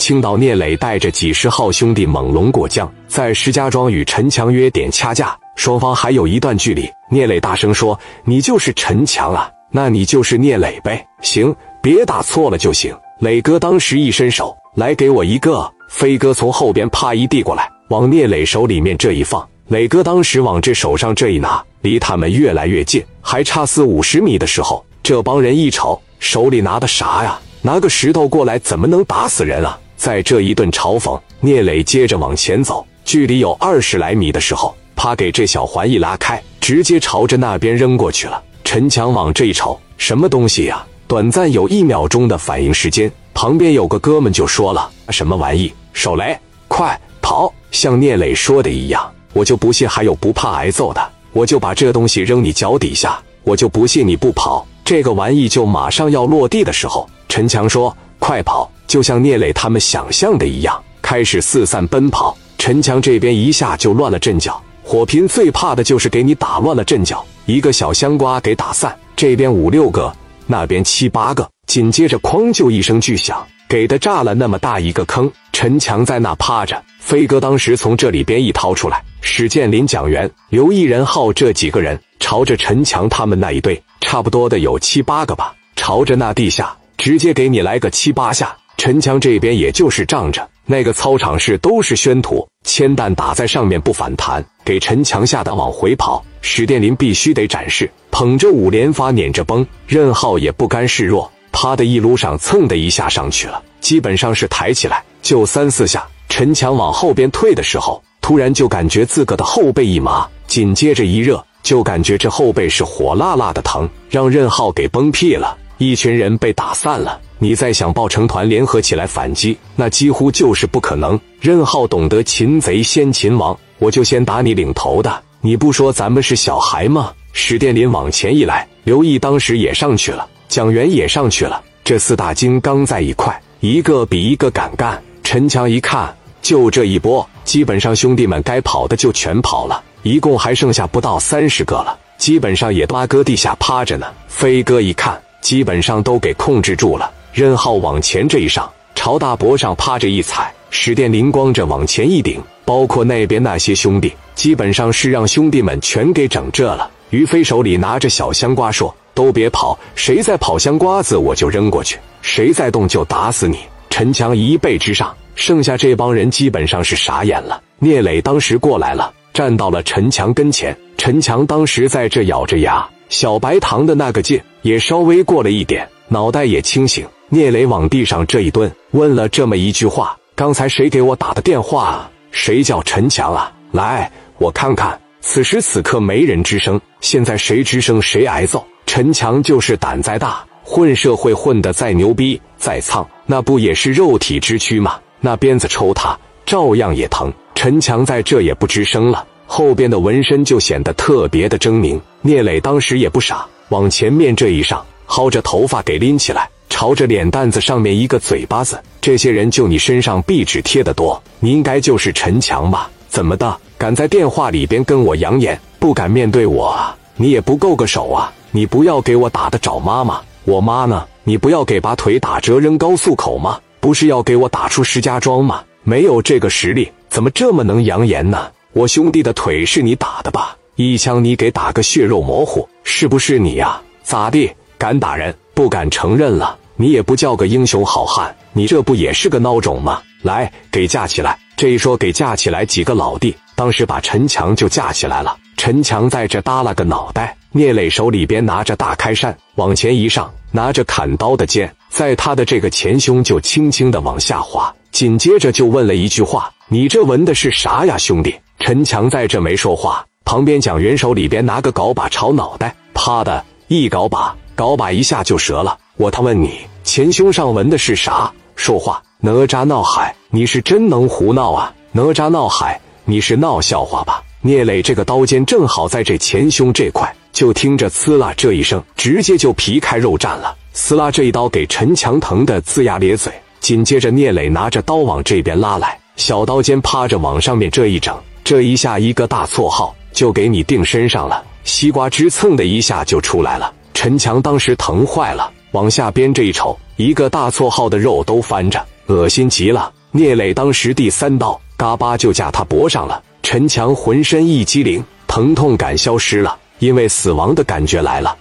青岛聂磊带着几十号兄弟猛龙过江，在石家庄与陈强约点掐架，双方还有一段距离。聂磊大声说：“你就是陈强啊，那你就是聂磊呗。行，别打错了就行。”磊哥当时一伸手来，给我一个。飞哥从后边啪一递过来，往聂磊手里面这一放。磊哥当时往这手上这一拿，离他们越来越近，还差四五十米的时候，这帮人一瞅，手里拿的啥呀？拿个石头过来，怎么能打死人啊？在这一顿嘲讽，聂磊接着往前走，距离有二十来米的时候，啪给这小环一拉开，直接朝着那边扔过去了。陈强往这一瞅，什么东西呀？短暂有一秒钟的反应时间，旁边有个哥们就说了：“什么玩意？手雷，快跑！”像聂磊说的一样，我就不信还有不怕挨揍的，我就把这东西扔你脚底下，我就不信你不跑。这个玩意就马上要落地的时候，陈强说：“快跑！”就像聂磊他们想象的一样，开始四散奔跑。陈强这边一下就乱了阵脚。火拼最怕的就是给你打乱了阵脚，一个小香瓜给打散，这边五六个，那边七八个，紧接着哐就一声巨响，给的炸了那么大一个坑。陈强在那趴着，飞哥当时从这里边一掏出来，史建林、蒋元、刘一人浩这几个人朝着陈强他们那一队，差不多的有七八个吧，朝着那地下直接给你来个七八下。陈强这边也就是仗着那个操场是都是宣土，铅弹打在上面不反弹，给陈强吓得往回跑。史殿林必须得展示，捧着五连发撵着崩，任浩也不甘示弱，啪的一撸上，蹭的一下上去了，基本上是抬起来就三四下。陈强往后边退的时候，突然就感觉自个的后背一麻，紧接着一热，就感觉这后背是火辣辣的疼，让任浩给崩屁了。一群人被打散了。你再想抱成团联合起来反击，那几乎就是不可能。任浩懂得擒贼先擒王，我就先打你领头的。你不说咱们是小孩吗？史殿林往前一来，刘毅当时也上去了，蒋元也上去了。这四大金刚在一块，一个比一个敢干。陈强一看，就这一波，基本上兄弟们该跑的就全跑了，一共还剩下不到三十个了，基本上也八哥地下趴着呢。飞哥一看，基本上都给控制住了。任浩往前这一上，朝大脖上趴着一踩，史殿林光着往前一顶，包括那边那些兄弟，基本上是让兄弟们全给整这了。于飞手里拿着小香瓜说：“都别跑，谁再跑香瓜子我就扔过去，谁再动就打死你。”陈强一倍之上，剩下这帮人基本上是傻眼了。聂磊当时过来了，站到了陈强跟前，陈强当时在这咬着牙，小白糖的那个劲也稍微过了一点，脑袋也清醒。聂磊往地上这一蹲，问了这么一句话：“刚才谁给我打的电话？谁叫陈强啊？来，我看看。”此时此刻没人吱声，现在谁吱声谁挨揍。陈强就是胆再大，混社会混得再牛逼再苍，那不也是肉体之躯吗？那鞭子抽他，照样也疼。陈强在这也不吱声了，后边的纹身就显得特别的狰狞。聂磊当时也不傻，往前面这一上，薅着头发给拎起来。朝着脸蛋子上面一个嘴巴子，这些人就你身上壁纸贴的多，你应该就是陈强吧？怎么的，敢在电话里边跟我扬言，不敢面对我啊？你也不够个手啊？你不要给我打的找妈妈，我妈呢？你不要给把腿打折扔高速口吗？不是要给我打出石家庄吗？没有这个实力，怎么这么能扬言呢？我兄弟的腿是你打的吧？一枪你给打个血肉模糊，是不是你呀？咋地？敢打人，不敢承认了？你也不叫个英雄好汉，你这不也是个孬种吗？来，给架起来！这一说给架起来，几个老弟当时把陈强就架起来了。陈强在这耷拉个脑袋，聂磊手里边拿着大开扇，往前一上，拿着砍刀的剑，在他的这个前胸就轻轻的往下滑，紧接着就问了一句话：“你这纹的是啥呀，兄弟？”陈强在这没说话，旁边蒋元手里边拿个镐把朝脑袋，啪的？一镐把，镐把一下就折了。我他问你。前胸上纹的是啥？说话！哪吒闹海，你是真能胡闹啊！哪吒闹海，你是闹笑话吧？聂磊这个刀尖正好在这前胸这块，就听着“呲啦”这一声，直接就皮开肉绽了。呲啦这一刀给陈强疼的龇牙咧嘴。紧接着，聂磊拿着刀往这边拉来，小刀尖趴着往上面这一整，这一下一个大错号就给你定身上了，西瓜汁蹭的一下就出来了。陈强当时疼坏了。往下边这一瞅，一个大错号的肉都翻着，恶心极了。聂磊当时第三刀，嘎巴就架他脖上了。陈强浑身一激灵，疼痛感消失了，因为死亡的感觉来了。